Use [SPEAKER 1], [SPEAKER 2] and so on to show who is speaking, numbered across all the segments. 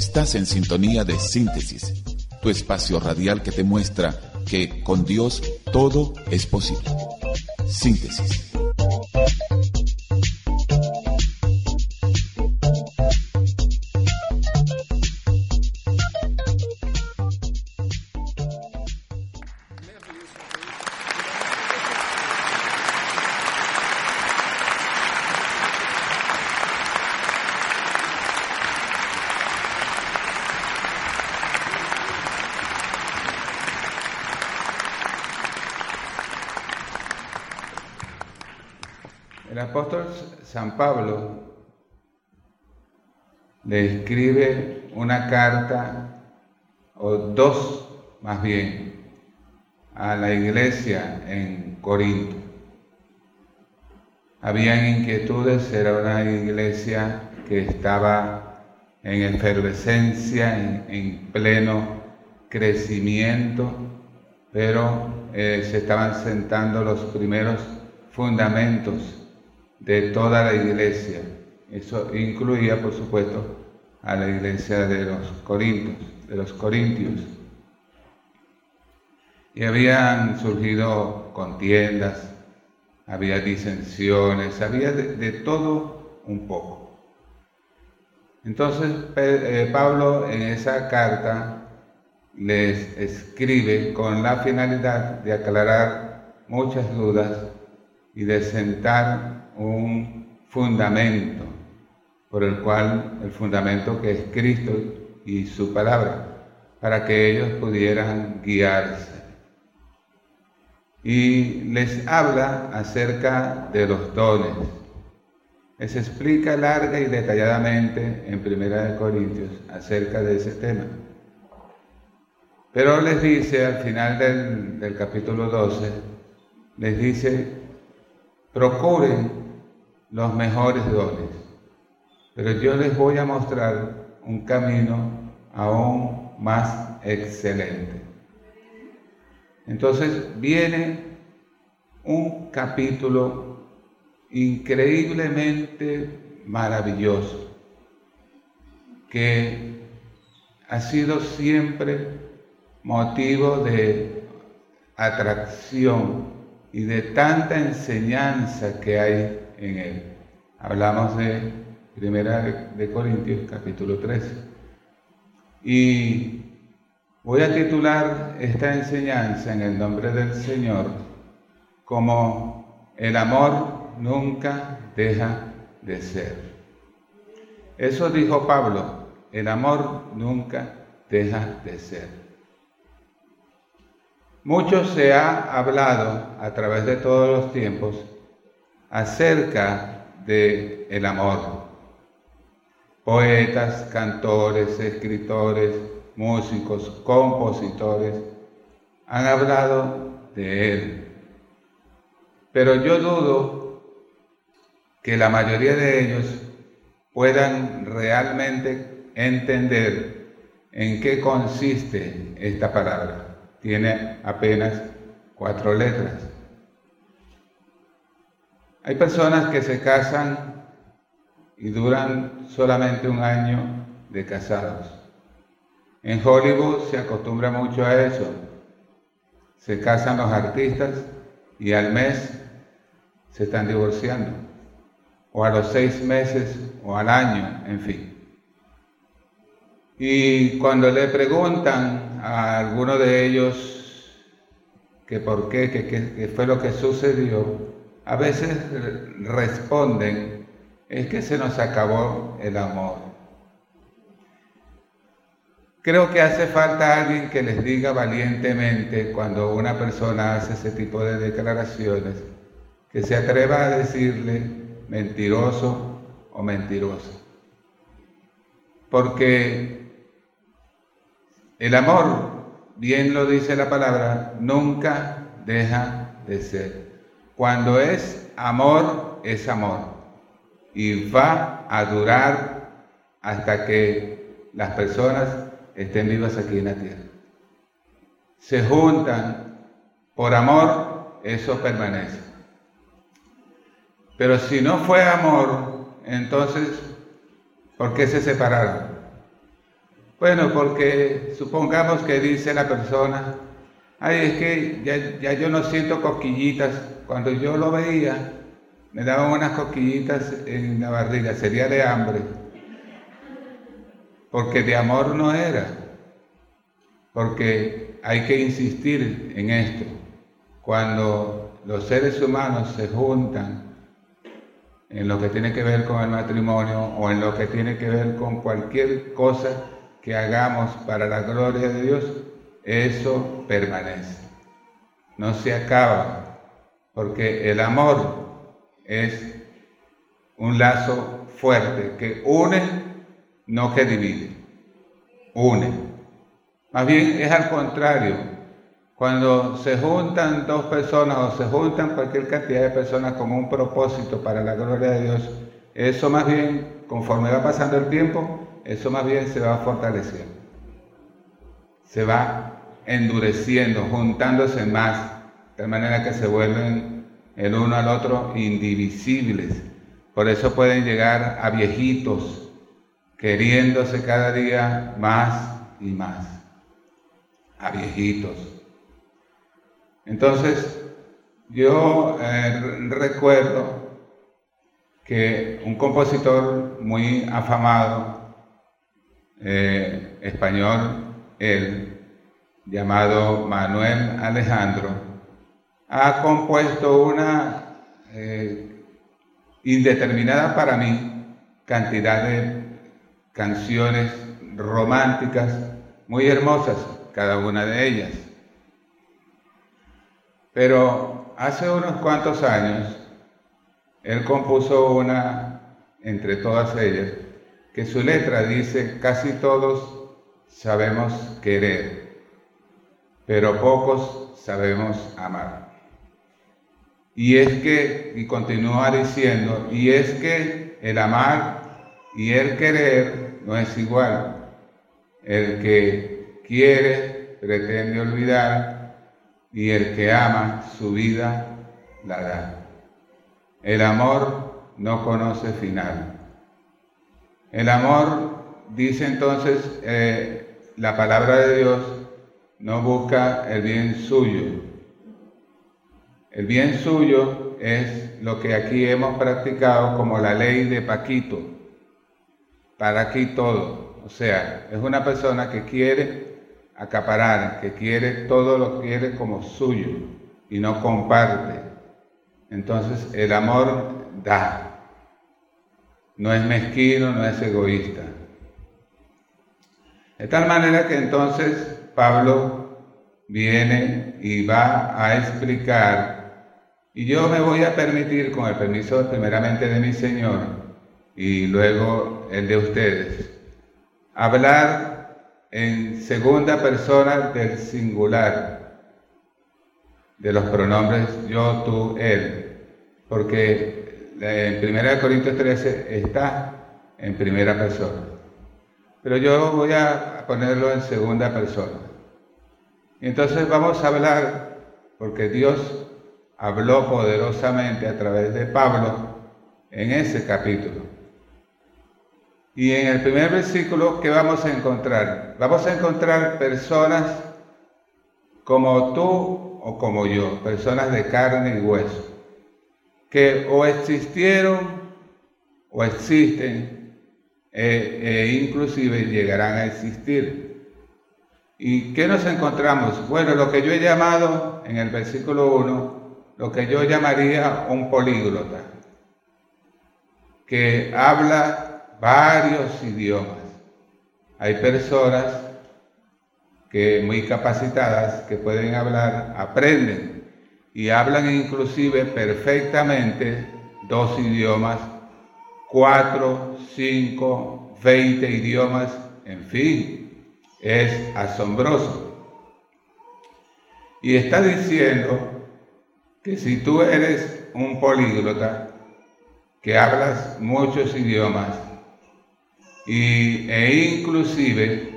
[SPEAKER 1] Estás en sintonía de síntesis, tu espacio radial que te muestra que con Dios todo es posible. Síntesis.
[SPEAKER 2] Pablo le escribe una carta, o dos más bien, a la iglesia en Corinto. Habían inquietudes, era una iglesia que estaba en efervescencia, en, pleno crecimiento, pero eh, se estaban sentando los primeros fundamentos de toda la iglesia. Eso incluía, por supuesto, a la iglesia de los Corintios, de los Corintios. Y habían surgido contiendas, había disensiones, había de, todo un poco. Entonces eh, Pablo en esa carta les escribe con la finalidad de aclarar muchas dudas y de sentar un fundamento por el cual, el fundamento que es Cristo y su palabra, para que ellos pudieran guiarse. Y les habla acerca de los dones. Les explica larga y detalladamente en Primera de Corintios acerca de ese tema. Pero les dice al final del, del capítulo 12, les dice, procuren los mejores dones. Pero yo les voy a mostrar un camino aún más excelente. Entonces viene un capítulo increíblemente maravilloso que ha sido siempre motivo de atracción y de tanta enseñanza que hay en él. Hablamos de Primera de Corintios capítulo 13. Y voy a titular esta enseñanza en el nombre del Señor como el amor nunca deja de ser. Eso dijo Pablo, el amor nunca deja de ser. Mucho se ha hablado a través de todos los tiempos acerca de el amor. Poetas, cantores, escritores, músicos, compositores han hablado de él. Pero yo dudo que la mayoría de ellos puedan realmente entender en qué consiste esta palabra. Tiene apenas cuatro letras. Hay personas que se casan y duran solamente un año de casados. En Hollywood se acostumbra mucho a eso. Se casan los artistas y al mes se están divorciando. O a los seis meses o al año, en fin. Y cuando le preguntan a alguno de ellos que por qué, qué fue lo que sucedió, a veces responden, es que se nos acabó el amor. Creo que hace falta alguien que les diga valientemente cuando una persona hace ese tipo de declaraciones, que se atreva a decirle mentiroso o mentirosa. Porque el amor, bien lo dice la palabra, nunca deja de ser. Cuando es amor, es amor. Y va a durar hasta que las personas estén vivas aquí en la tierra. Se juntan por amor, eso permanece. Pero si no fue amor, entonces, ¿por qué se separaron? Bueno, porque supongamos que dice la persona, ay, es que ya, ya yo no siento cosquillitas. Cuando yo lo veía, me daban unas cosquillitas en la barriga, sería de hambre. Porque de amor no era. Porque hay que insistir en esto. Cuando los seres humanos se juntan en lo que tiene que ver con el matrimonio o en lo que tiene que ver con cualquier cosa que hagamos para la gloria de Dios, eso permanece. No se acaba, porque el amor es un lazo fuerte que une, no que divide. Une. Más bien es al contrario. Cuando se juntan dos personas o se juntan cualquier cantidad de personas con un propósito para la gloria de Dios, eso más bien, conforme va pasando el tiempo, eso más bien se va fortaleciendo. Se va endureciendo, juntándose más, de manera que se vuelven el uno al otro indivisibles. Por eso pueden llegar a viejitos, queriéndose cada día más y más. A viejitos. Entonces, yo eh, recuerdo que un compositor muy afamado, eh, español, él, llamado Manuel Alejandro, ha compuesto una eh, indeterminada para mí cantidad de canciones románticas muy hermosas, cada una de ellas. Pero hace unos cuantos años, él compuso una, entre todas ellas, que su letra dice, casi todos sabemos querer, pero pocos sabemos amar. Y es que, y continúa diciendo, y es que el amar y el querer no es igual. El que quiere pretende olvidar y el que ama su vida la da. El amor no conoce final. El amor, dice entonces eh, la palabra de Dios, no busca el bien suyo, el bien suyo es lo que aquí hemos practicado como la ley de Paquito, para aquí todo. O sea, es una persona que quiere acaparar, que quiere todo lo quiere como suyo y no comparte. Entonces el amor da. No es mezquino, no es egoísta. De tal manera que entonces Pablo viene y va a explicar y yo me voy a permitir, con el permiso primeramente de mi Señor y luego el de ustedes, hablar en segunda persona del singular, de los pronombres yo, tú, él, porque en 1 Corintios 13 está en primera persona. Pero yo voy a ponerlo en segunda persona. Entonces vamos a hablar, porque Dios habló poderosamente a través de Pablo en ese capítulo. Y en el primer versículo, ¿qué vamos a encontrar? Vamos a encontrar personas como tú o como yo, personas de carne y hueso, que o existieron o existen e, e inclusive llegarán a existir. ¿Y qué nos encontramos? Bueno, lo que yo he llamado en el versículo 1, lo que yo llamaría un políglota, que habla varios idiomas. Hay personas que muy capacitadas que pueden hablar, aprenden y hablan inclusive perfectamente dos idiomas, cuatro, cinco, veinte idiomas, en fin, es asombroso. Y está diciendo que si tú eres un políglota, que hablas muchos idiomas, y, e inclusive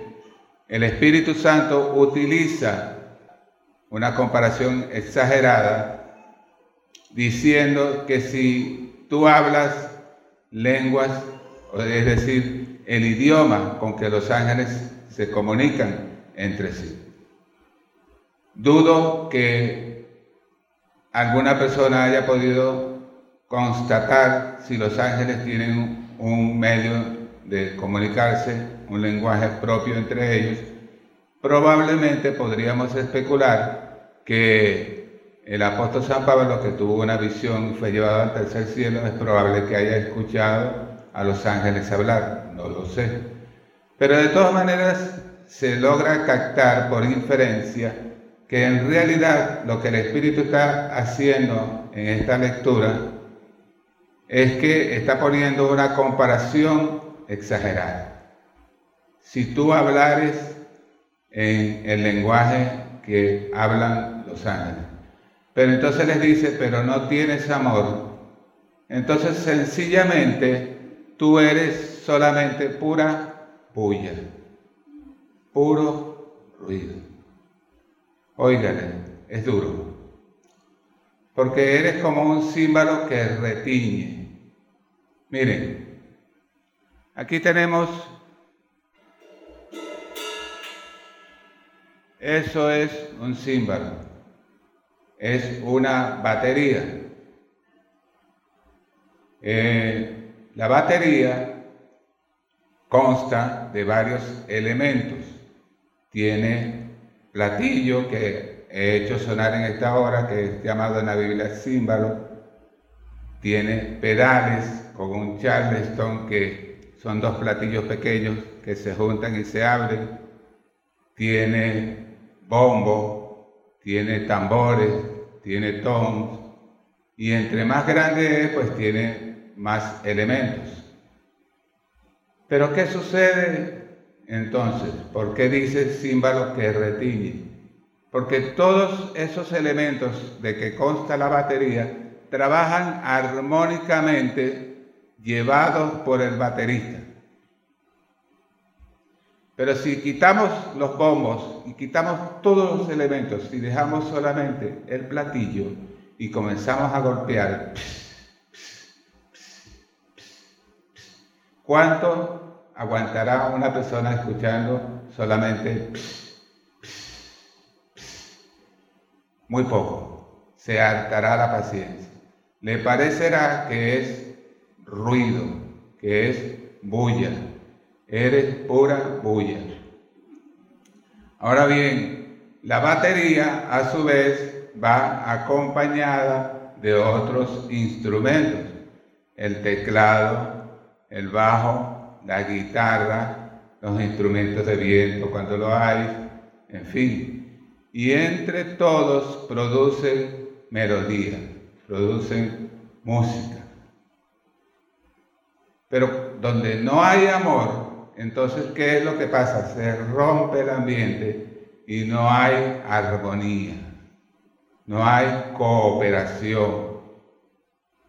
[SPEAKER 2] el Espíritu Santo utiliza una comparación exagerada diciendo que si tú hablas lenguas, es decir, el idioma con que los ángeles se comunican entre sí. Dudo que alguna persona haya podido constatar si los ángeles tienen un medio de comunicarse, un lenguaje propio entre ellos. Probablemente podríamos especular que el apóstol San Pablo, que tuvo una visión y fue llevado al tercer cielo, es probable que haya escuchado a los ángeles hablar, no lo sé. Pero de todas maneras se logra captar por inferencia que en realidad lo que el Espíritu está haciendo en esta lectura es que está poniendo una comparación exagerada. Si tú hablares en el lenguaje que hablan los ángeles, pero entonces les dice, pero no tienes amor, entonces sencillamente tú eres solamente pura bulla, puro ruido. Óigale, es duro, porque eres como un símbolo que retiñe. Miren, aquí tenemos, eso es un símbolo, es una batería. Eh, la batería consta de varios elementos. Tiene platillo que he hecho sonar en esta hora, que es llamado en la Biblia címbalo. Tiene pedales con un charleston, que son dos platillos pequeños que se juntan y se abren. Tiene bombo, tiene tambores, tiene toms. Y entre más grande es, pues tiene más elementos. Pero ¿qué sucede entonces? ¿Por qué dice címbalo que retiñe? Porque todos esos elementos de que consta la batería trabajan armónicamente llevados por el baterista. Pero si quitamos los bombos y quitamos todos los elementos y dejamos solamente el platillo y comenzamos a golpear, ¿Cuánto aguantará una persona escuchando solamente Muy poco. Se hartará la paciencia. Le parecerá que es ruido, que es bulla. Eres pura bulla. Ahora bien, la batería a su vez va acompañada de otros instrumentos. El teclado, el bajo, la guitarra, los instrumentos de viento cuando lo hay, en fin. Y entre todos producen melodía, producen música. Pero donde no hay amor, entonces, ¿qué es lo que pasa? Se rompe el ambiente y no hay armonía, no hay cooperación,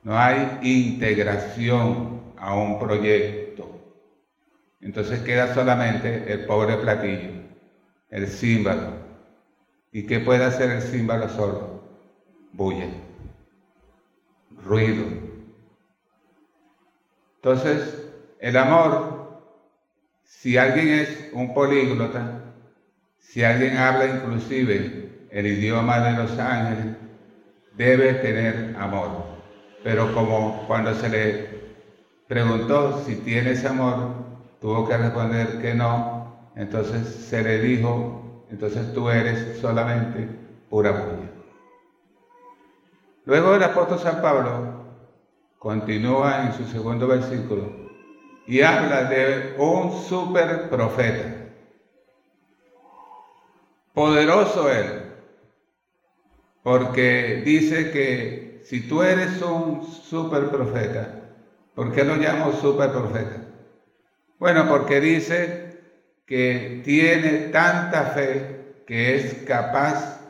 [SPEAKER 2] no hay integración a un proyecto. Entonces queda solamente el pobre platillo, el símbolo. ¿Y qué puede hacer el símbolo solo? Bulla, ruido. Entonces, el amor, si alguien es un políglota, si alguien habla inclusive el idioma de los ángeles, debe tener amor. Pero como cuando se le preguntó si tienes amor, tuvo que responder que no, entonces se le dijo, entonces tú eres solamente pura bulla. Luego el apóstol San Pablo continúa en su segundo versículo y habla de un super profeta. Poderoso él, porque dice que si tú eres un super profeta, ¿Por qué lo llamo super profeta? Bueno, porque dice que tiene tanta fe que es capaz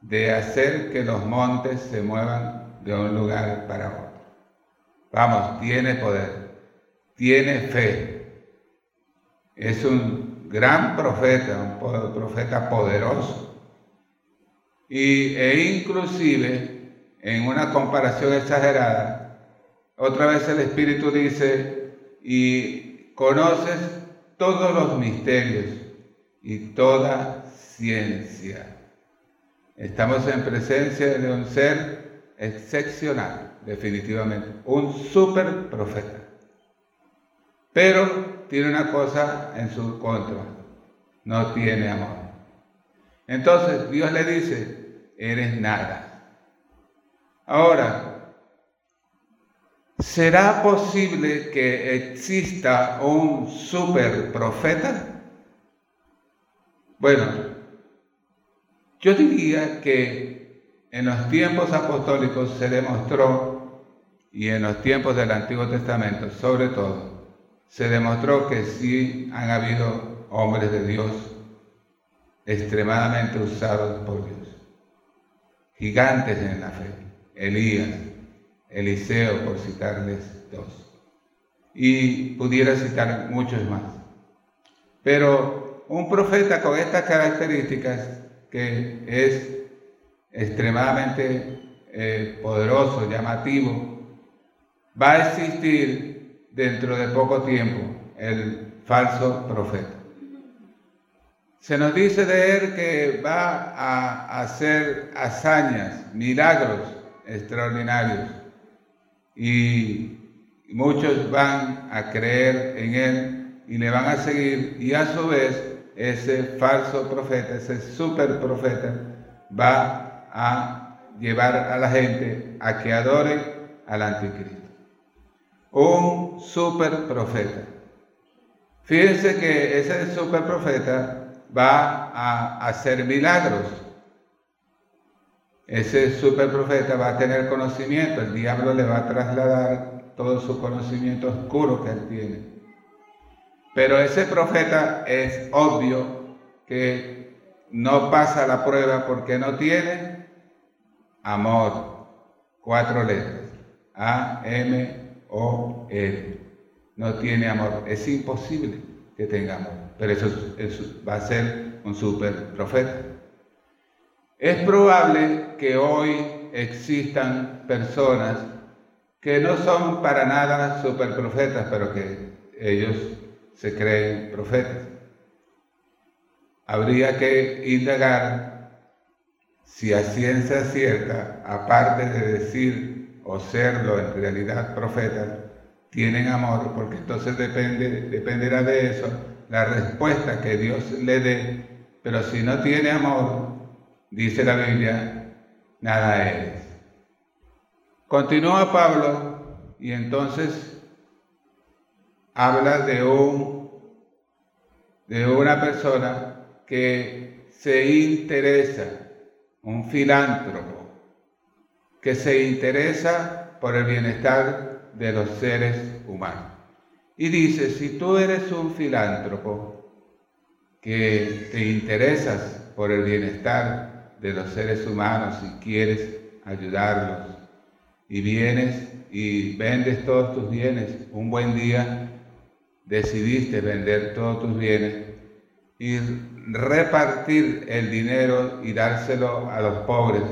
[SPEAKER 2] de hacer que los montes se muevan de un lugar para otro. Vamos, tiene poder, tiene fe. Es un gran profeta, un profeta poderoso. Y, e inclusive, en una comparación exagerada, otra vez el Espíritu dice, y conoces todos los misterios y toda ciencia. Estamos en presencia de un ser excepcional, definitivamente, un super profeta. Pero tiene una cosa en su contra, no tiene amor. Entonces Dios le dice, eres nada. Ahora, ¿será posible que exista un super profeta? Bueno, yo diría que en los tiempos apostólicos se demostró, y en los tiempos del Antiguo Testamento sobre todo, se demostró que sí han habido hombres de Dios extremadamente usados por Dios. Gigantes en la fe. Elías, Eliseo, por citarles dos. Y pudiera citar muchos más. Pero un profeta con estas características, que es extremadamente eh, poderoso, llamativo, va a existir dentro de poco tiempo el falso profeta. Se nos dice de él que va a hacer hazañas, milagros extraordinarios. Y muchos van a creer en él y le van a seguir. Y a su vez, ese falso profeta, ese super profeta, va a llevar a la gente a que adore al anticristo. Un super profeta. Fíjense que ese super profeta va a hacer milagros. Ese super profeta va a tener conocimiento, el diablo le va a trasladar todo su conocimiento oscuro que él tiene. Pero ese profeta es obvio que no pasa la prueba porque no tiene amor. Cuatro letras. A, M, O, L. No tiene amor. Es imposible que tenga amor pero eso, va a ser un super profeta. Es probable que hoy existan personas que no son para nada super profetas, pero que ellos se creen profetas. Habría que indagar si a ciencia cierta, aparte de decir o serlo en realidad profetas, tienen amor, porque entonces depende, dependerá de eso la respuesta que Dios le dé, pero si no tiene amor, dice la Biblia, nada eres. Continúa Pablo y entonces habla de un de una persona que se interesa, un filántropo, que se interesa por el bienestar de los seres humanos. Y dice, si tú eres un filántropo que te interesas por el bienestar de los seres humanos y quieres ayudarlos, y vienes y vendes todos tus bienes, un buen día decidiste vender todos tus bienes y repartir el dinero y dárselo a los pobres.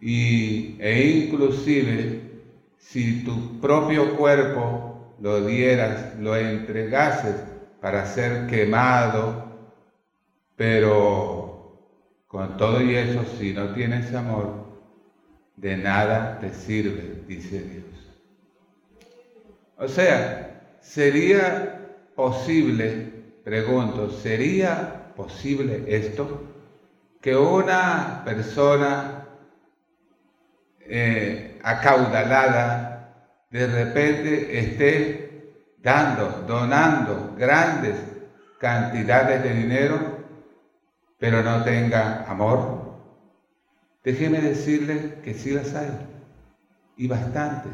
[SPEAKER 2] Y, e inclusive si tu propio cuerpo lo dieras, lo entregases para ser quemado, pero con todo y eso, si no tienes amor, de nada te sirve, dice Dios. O sea, sería posible, pregunto, ¿sería posible esto? Que una persona eh, acaudalada de repente esté dando, donando grandes cantidades de dinero, pero no tenga amor. Déjeme decirle que sí las hay, y bastantes.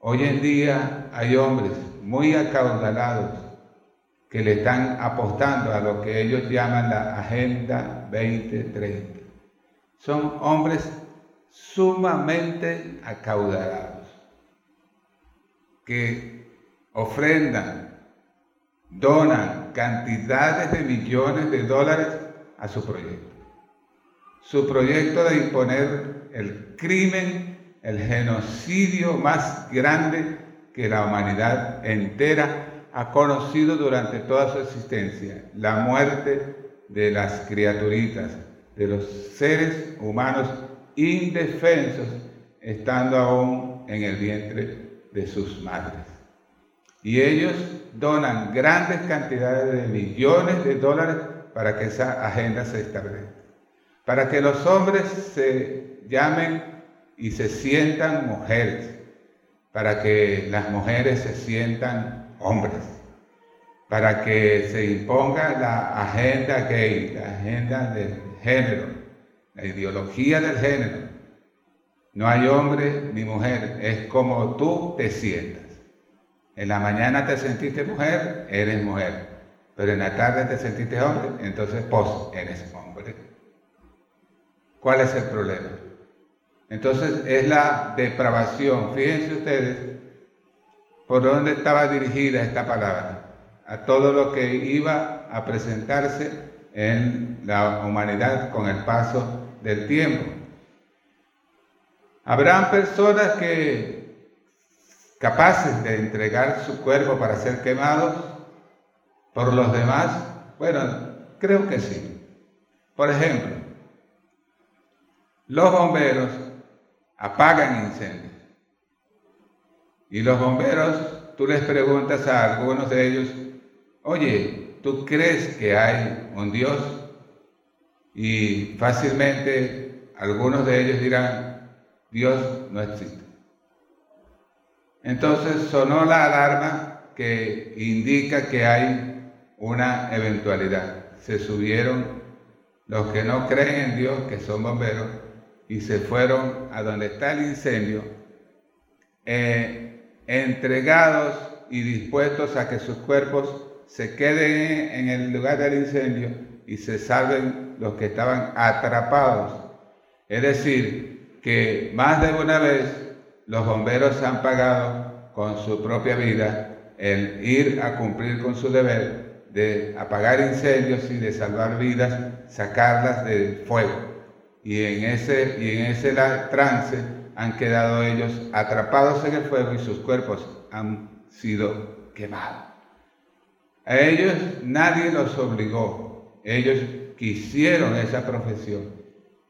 [SPEAKER 2] Hoy en día hay hombres muy acaudalados que le están apostando a lo que ellos llaman la Agenda 2030. Son hombres sumamente acaudalados que ofrendan, donan cantidades de millones de dólares a su proyecto. Su proyecto de imponer el crimen, el genocidio más grande que la humanidad entera ha conocido durante toda su existencia, la muerte de las criaturitas, de los seres humanos indefensos, estando aún en el vientre de sus madres. Y ellos donan grandes cantidades de millones de dólares para que esa agenda se establezca. Para que los hombres se llamen y se sientan mujeres. Para que las mujeres se sientan hombres. Para que se imponga la agenda gay, la agenda del género, la ideología del género. No hay hombre ni mujer, es como tú te sientas. En la mañana te sentiste mujer, eres mujer. Pero en la tarde te sentiste hombre, entonces pos, eres hombre. ¿Cuál es el problema? Entonces es la depravación. Fíjense ustedes por dónde estaba dirigida esta palabra. A todo lo que iba a presentarse en la humanidad con el paso del tiempo. Habrán personas que capaces de entregar su cuerpo para ser quemados por los demás? Bueno, creo que sí. Por ejemplo, los bomberos apagan incendios. Y los bomberos, tú les preguntas a algunos de ellos, oye, ¿tú crees que hay un Dios? Y fácilmente algunos de ellos dirán, Dios no existe. Entonces sonó la alarma que indica que hay una eventualidad. Se subieron los que no creen en Dios, que son bomberos, y se fueron a donde está el incendio, eh, entregados y dispuestos a que sus cuerpos se queden en el lugar del incendio y se salven los que estaban atrapados. Es decir, que más de una vez los bomberos han pagado con su propia vida el ir a cumplir con su deber de apagar incendios y de salvar vidas, sacarlas del fuego. Y en ese, y en ese trance han quedado ellos atrapados en el fuego y sus cuerpos han sido quemados. A ellos nadie los obligó, ellos quisieron esa profesión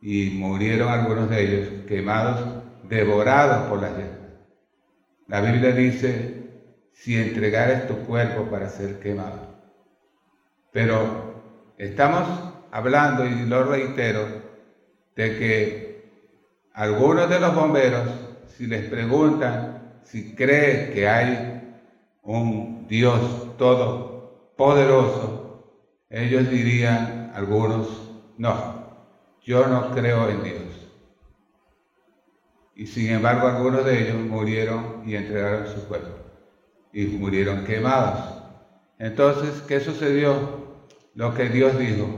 [SPEAKER 2] y murieron algunos de ellos quemados devorados por las llamas. La Biblia dice, si entregares tu cuerpo para ser quemado. Pero estamos hablando, y lo reitero, de que algunos de los bomberos, si les preguntan si creen que hay un Dios todopoderoso, ellos dirían, algunos, no, yo no creo en Dios. Y sin embargo algunos de ellos murieron y entregaron su cuerpo. Y murieron quemados. Entonces, ¿qué sucedió? Lo que Dios dijo.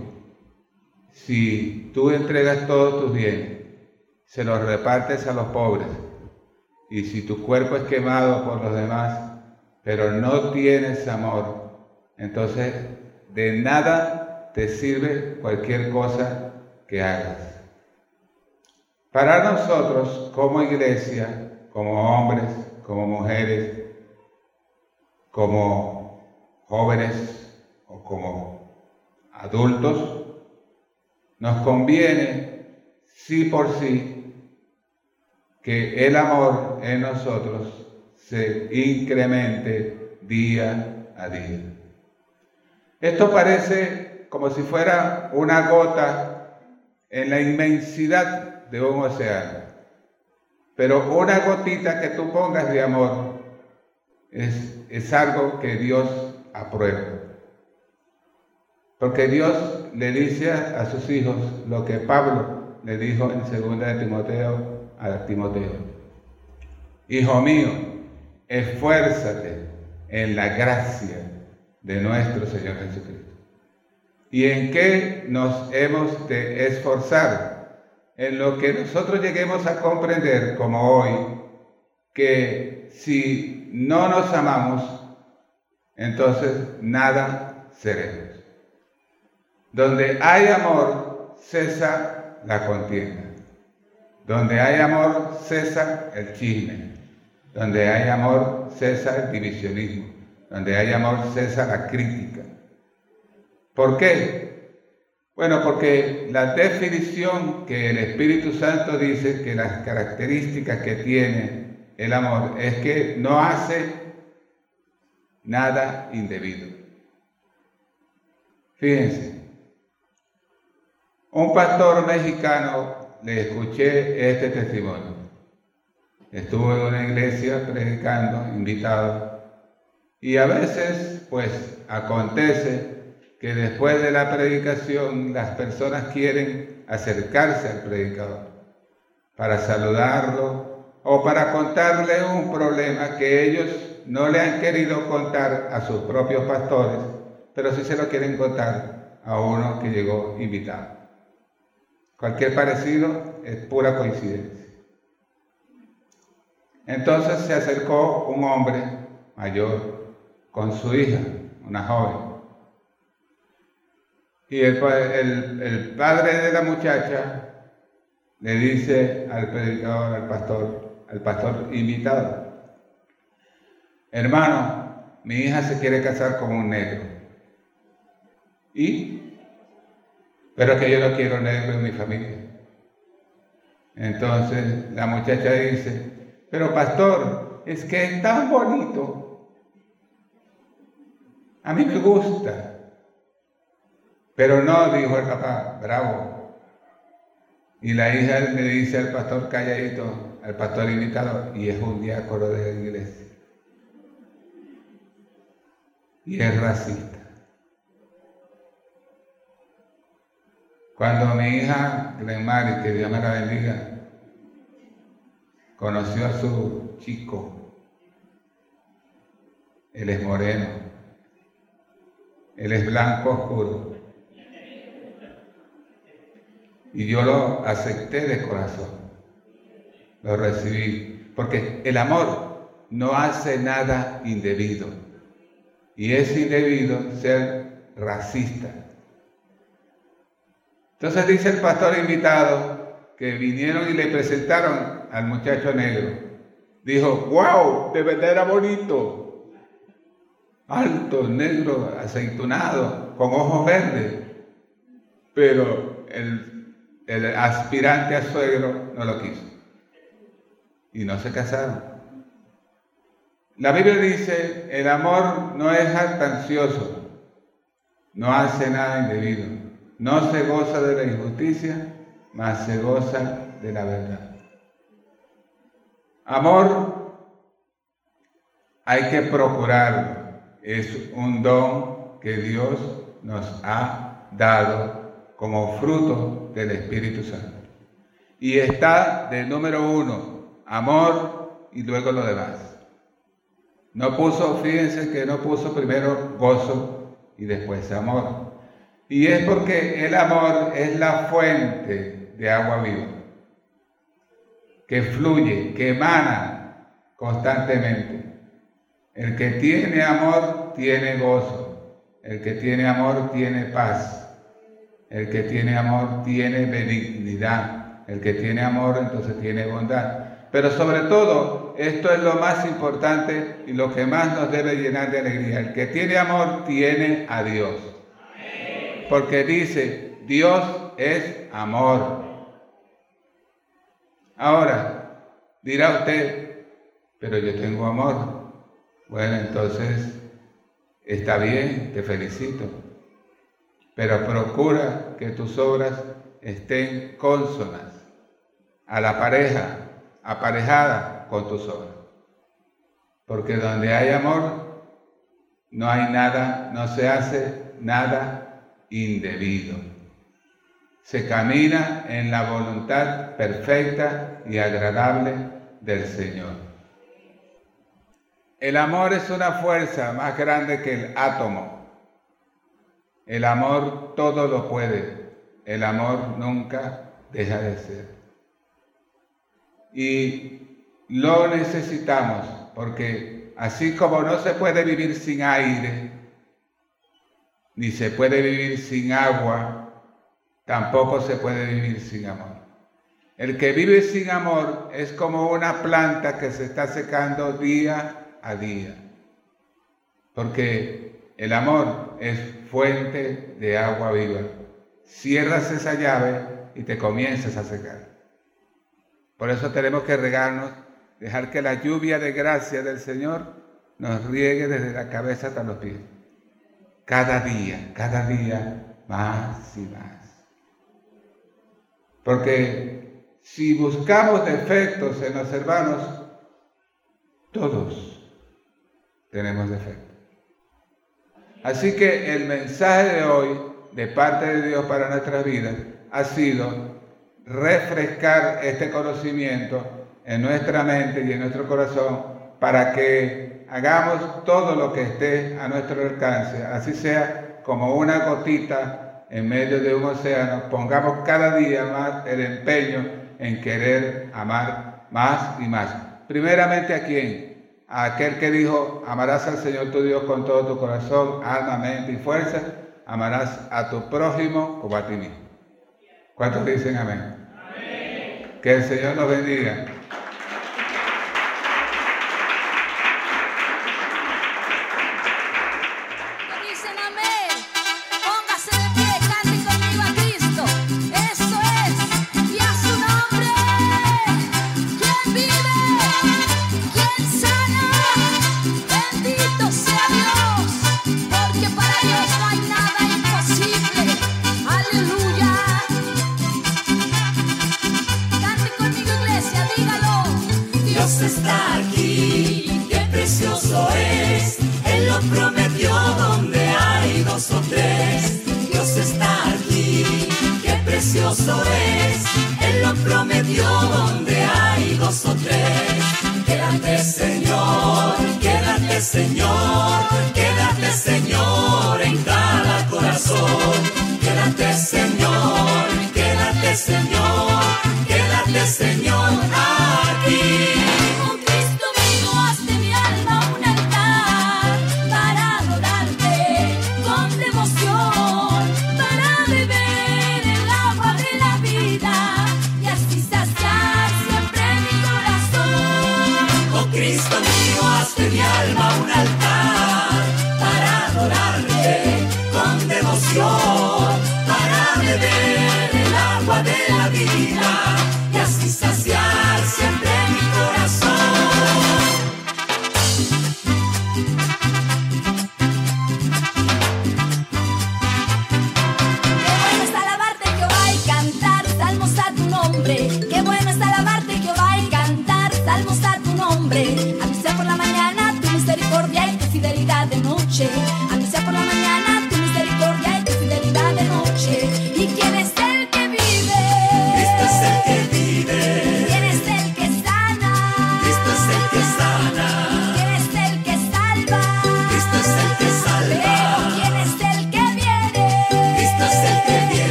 [SPEAKER 2] Si tú entregas todos tus bienes, se los repartes a los pobres, y si tu cuerpo es quemado por los demás, pero no tienes amor, entonces de nada te sirve cualquier cosa que hagas. Para nosotros como iglesia, como hombres, como mujeres, como jóvenes o como adultos, nos conviene sí por sí que el amor en nosotros se incremente día a día. Esto parece como si fuera una gota en la inmensidad de un. Pero una gotita que tú pongas de amor es, es algo que Dios aprueba. Porque Dios le dice a sus hijos lo que Pablo le dijo en 2 de Timoteo a Timoteo. Hijo mío, esfuérzate en la gracia de nuestro Señor Jesucristo. ¿Y en qué nos hemos de esforzar? En lo que nosotros lleguemos a comprender como hoy, que si no nos amamos, entonces nada seremos. Donde hay amor, cesa la contienda. Donde hay amor, cesa el chisme. Donde hay amor, cesa el divisionismo. Donde hay amor cesa la crítica. ¿Por qué? Bueno, porque la definición que el Espíritu Santo dice que las características que tiene el amor es que no hace nada indebido. Fíjense, un pastor mexicano le escuché este testimonio. Estuvo en una iglesia predicando, invitado, y a veces, pues, acontece que después de la predicación las personas quieren acercarse al predicador para saludarlo o para contarle un problema que ellos no le han querido contar a sus propios pastores, pero sí se lo quieren contar a uno que llegó invitado. Cualquier parecido es pura coincidencia. Entonces se acercó un hombre mayor con su hija, una joven. Y el, padre de la muchacha le dice al predicador, al pastor, al pastor invitado, hermano, mi hija se quiere casar con un negro. ¿Y? Pero que yo no quiero negro en mi familia. Entonces la muchacha dice, pero pastor, es que es tan bonito. A mí me gusta. Pero no, dijo el papá, bravo. Y la hija le dice al pastor calladito, al pastor invitado, y es un diácono de la iglesia. Y es racista. Cuando mi hija, Glenmary, que Dios me la bendiga, conoció a su chico, él es moreno, él es blanco oscuro, y yo lo acepté de corazón, lo recibí, porque el amor no hace nada indebido, y es indebido ser racista. Entonces dice el pastor invitado que vinieron y le presentaron al muchacho negro. Dijo, wow, de verdad era bonito. Alto, negro, aceitunado, con ojos verdes. Pero el el aspirante a suegro no lo quiso. Y no se casaron. La Biblia dice, el amor no es jactancioso, no hace nada indebido, no se goza de la injusticia, mas se goza de la verdad. Amor hay que procurarlo, es un don que Dios nos ha dado como fruto del Espíritu Santo. Y está de número uno, amor y luego lo demás. No puso, fíjense que no puso primero gozo y después amor. Y es porque el amor es la fuente de agua viva, que fluye, que emana constantemente. El que tiene amor tiene gozo, el que tiene amor tiene paz. El que tiene amor tiene benignidad. El que tiene amor entonces tiene bondad. Pero sobre todo, esto es lo más importante y lo que más nos debe llenar de alegría. El que tiene amor tiene a Dios. Porque dice, Dios es amor. Ahora, dirá usted, pero yo tengo amor. Bueno, entonces, está bien, te felicito pero procura que tus obras estén consonas a la pareja, aparejada con tus obras. Porque donde hay amor, no hay nada, no se hace nada indebido. Se camina en la voluntad perfecta y agradable del Señor. El amor es una fuerza más grande que el átomo el amor todo lo puede. El amor nunca deja de ser. Y lo necesitamos porque así como no se puede vivir sin aire, ni se puede vivir sin agua, tampoco se puede vivir sin amor. El que vive sin amor es como una planta que se está secando día a día
[SPEAKER 3] porque el amor es fuente de agua viva. Cierras esa llave y te comienzas a secar. Por eso tenemos que regarnos, dejar que la lluvia de gracia del Señor nos riegue desde la cabeza hasta los pies. Cada día, cada día, más y más. Porque si buscamos defectos en los hermanos, todos tenemos defectos. Así que el mensaje de hoy de parte de Dios para nuestras vidas ha sido refrescar este conocimiento en nuestra mente y en nuestro corazón para que hagamos todo lo que esté a nuestro alcance, así sea como una gotita en medio de un océano, pongamos cada día más el empeño en querer amar más y más. Primeramente a quién? A aquel que dijo, amarás al Señor tu Dios con todo tu corazón, alma, mente y fuerza, amarás a tu prójimo como a ti mismo. ¿Cuántos dicen amén? amén. Que el Señor nos bendiga.